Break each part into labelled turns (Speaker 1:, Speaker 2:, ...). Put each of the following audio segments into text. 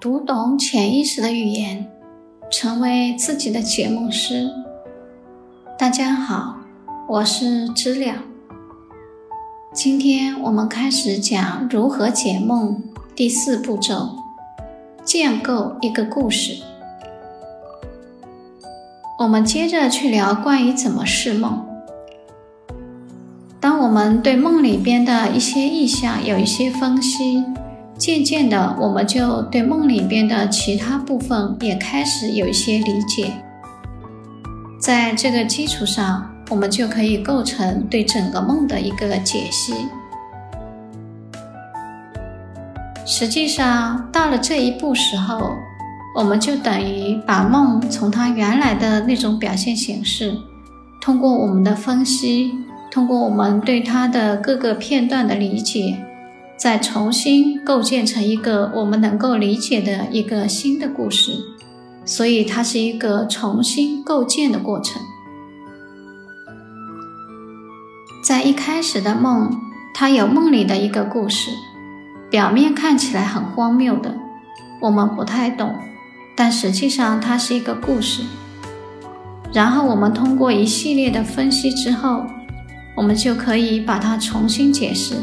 Speaker 1: 读懂潜意识的语言，成为自己的解梦师。大家好，我是知了。今天我们开始讲如何解梦第四步骤：建构一个故事。我们接着去聊关于怎么释梦。当我们对梦里边的一些意象有一些分析，渐渐的，我们就对梦里边的其他部分也开始有一些理解。在这个基础上，我们就可以构成对整个梦的一个解析。实际上，到了这一步时候，我们就等于把梦从它原来的那种表现形式，通过我们的分析。通过我们对它的各个片段的理解，再重新构建成一个我们能够理解的一个新的故事，所以它是一个重新构建的过程。在一开始的梦，它有梦里的一个故事，表面看起来很荒谬的，我们不太懂，但实际上它是一个故事。然后我们通过一系列的分析之后。我们就可以把它重新解释，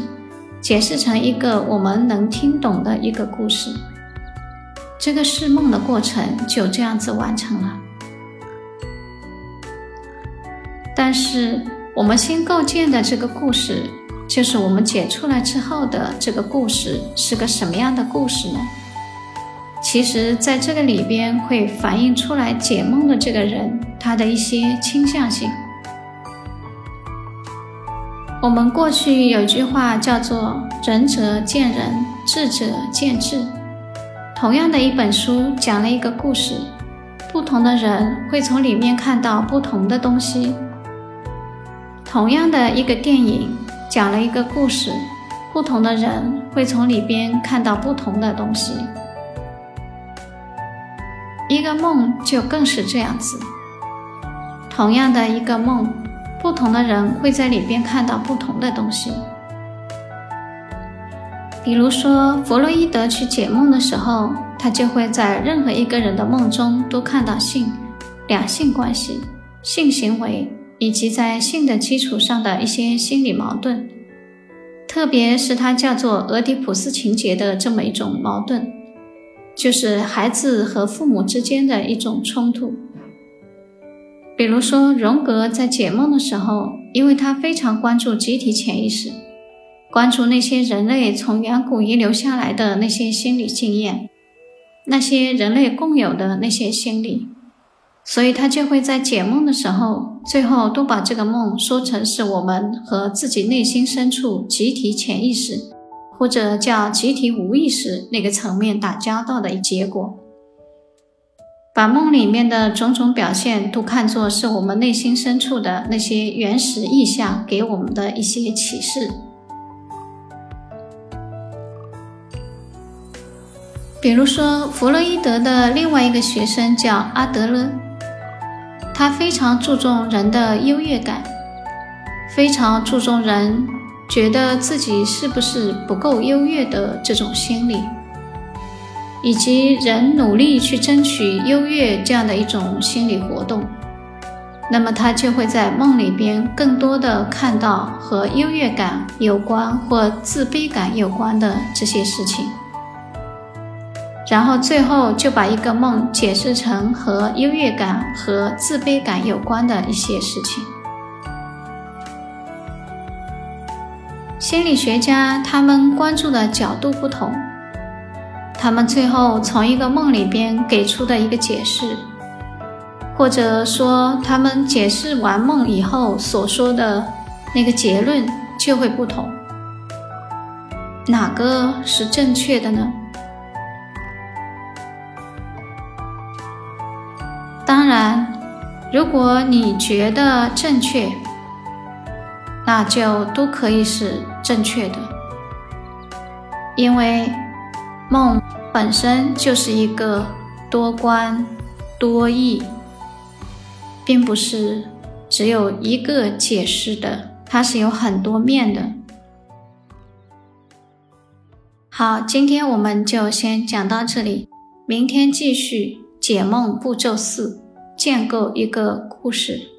Speaker 1: 解释成一个我们能听懂的一个故事。这个释梦的过程就这样子完成了。但是我们新构建的这个故事，就是我们解出来之后的这个故事是个什么样的故事呢？其实，在这个里边会反映出来解梦的这个人他的一些倾向性。我们过去有句话叫做“仁者见仁，智者见智”。同样的一本书讲了一个故事，不同的人会从里面看到不同的东西。同样的一个电影讲了一个故事，不同的人会从里边看到不同的东西。一个梦就更是这样子。同样的一个梦。不同的人会在里边看到不同的东西。比如说，弗洛伊德去解梦的时候，他就会在任何一个人的梦中都看到性、两性关系、性行为，以及在性的基础上的一些心理矛盾，特别是他叫做俄狄浦斯情节的这么一种矛盾，就是孩子和父母之间的一种冲突。比如说，荣格在解梦的时候，因为他非常关注集体潜意识，关注那些人类从远古遗留下来的那些心理经验，那些人类共有的那些心理，所以他就会在解梦的时候，最后都把这个梦说成是我们和自己内心深处集体潜意识，或者叫集体无意识那个层面打交道的结果。把梦里面的种种表现都看作是我们内心深处的那些原始意象给我们的一些启示。比如说，弗洛伊德的另外一个学生叫阿德勒，他非常注重人的优越感，非常注重人觉得自己是不是不够优越的这种心理。以及人努力去争取优越这样的一种心理活动，那么他就会在梦里边更多的看到和优越感有关或自卑感有关的这些事情，然后最后就把一个梦解释成和优越感和自卑感有关的一些事情。心理学家他们关注的角度不同。他们最后从一个梦里边给出的一个解释，或者说他们解释完梦以后所说的那个结论就会不同。哪个是正确的呢？当然，如果你觉得正确，那就都可以是正确的，因为。梦本身就是一个多观多义，并不是只有一个解释的，它是有很多面的。好，今天我们就先讲到这里，明天继续解梦步骤四，建构一个故事。